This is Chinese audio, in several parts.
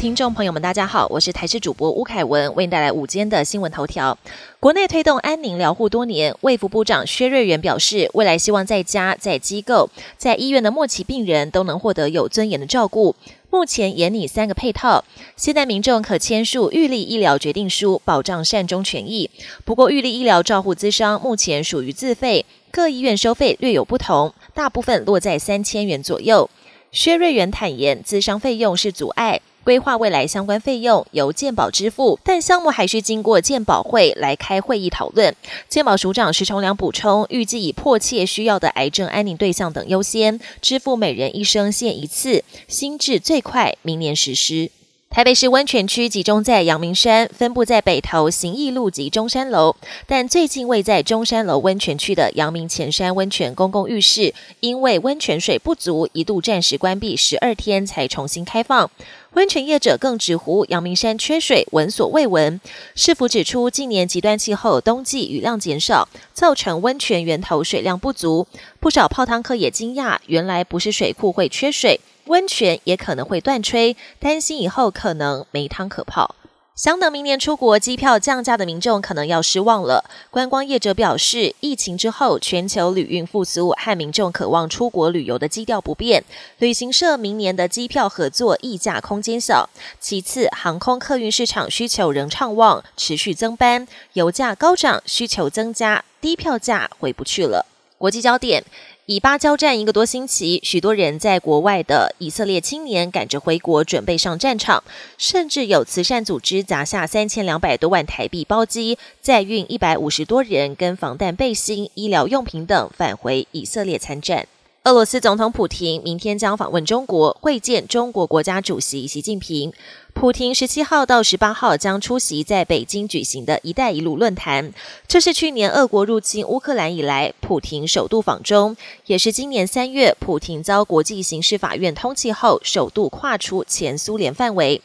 听众朋友们，大家好，我是台视主播吴凯文，为您带来午间的新闻头条。国内推动安宁疗护多年，卫福部长薛瑞元表示，未来希望在家、在机构、在医院的末期病人都能获得有尊严的照顾。目前严拟三个配套，现在民众可签署预立医疗决定书，保障善终权益。不过，预立医疗照护资商目前属于自费，各医院收费略有不同，大部分落在三千元左右。薛瑞元坦言，资商费用是阻碍。规划未来相关费用由健保支付，但项目还需经过健保会来开会议讨论。健保署长石崇良补充，预计以迫切需要的癌症安宁对象等优先，支付每人一生限一次，新制最快明年实施。台北市温泉区集中在阳明山，分布在北投行义路及中山楼。但最近位在中山楼温泉区的阳明前山温泉公共浴室，因为温泉水不足，一度暂时关闭十二天，才重新开放。温泉业者更直呼阳明山缺水，闻所未闻。市府指出，近年极端气候，冬季雨量减少，造成温泉源头水量不足。不少泡汤客也惊讶，原来不是水库会缺水。温泉也可能会断吹，担心以后可能没汤可泡。想等明年出国机票降价的民众可能要失望了。观光业者表示，疫情之后全球旅运复苏和民众渴望出国旅游的基调不变，旅行社明年的机票合作溢价空间小。其次，航空客运市场需求仍畅旺，持续增班，油价高涨，需求增加，低票价回不去了。国际焦点。以巴交战一个多星期，许多人在国外的以色列青年赶着回国，准备上战场，甚至有慈善组织砸下三千两百多万台币包机，载运一百五十多人跟防弹背心、医疗用品等返回以色列参战。俄罗斯总统普京明天将访问中国，会见中国国家主席习近平。普京十七号到十八号将出席在北京举行的一带一路论坛，这是去年俄国入侵乌克兰以来普京首度访中，也是今年三月普京遭国际刑事法院通缉后首度跨出前苏联范围。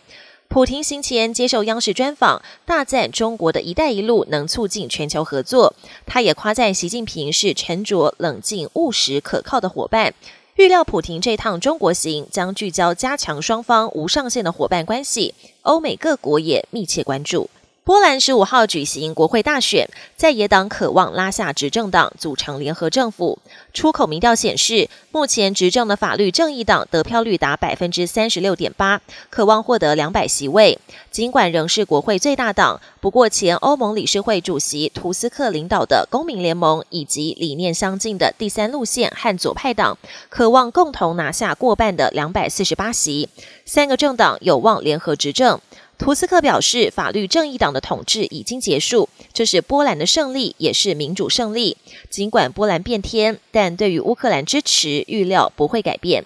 普廷行前接受央视专访，大赞中国的一带一路能促进全球合作。他也夸赞习近平是沉着、冷静、务实、可靠的伙伴。预料普廷这趟中国行将聚焦加强双方无上限的伙伴关系，欧美各国也密切关注。波兰十五号举行国会大选，在野党渴望拉下执政党，组成联合政府。出口民调显示，目前执政的法律正义党得票率达百分之三十六点八，渴望获得两百席位。尽管仍是国会最大党，不过前欧盟理事会主席图斯克领导的公民联盟以及理念相近的第三路线和左派党，渴望共同拿下过半的两百四十八席。三个政党有望联合执政。图斯克表示，法律正义党的统治已经结束，这是波兰的胜利，也是民主胜利。尽管波兰变天，但对于乌克兰支持预料不会改变。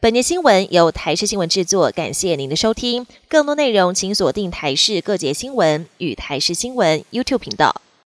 本节新闻由台视新闻制作，感谢您的收听。更多内容请锁定台视各节新闻与台视新闻 YouTube 频道。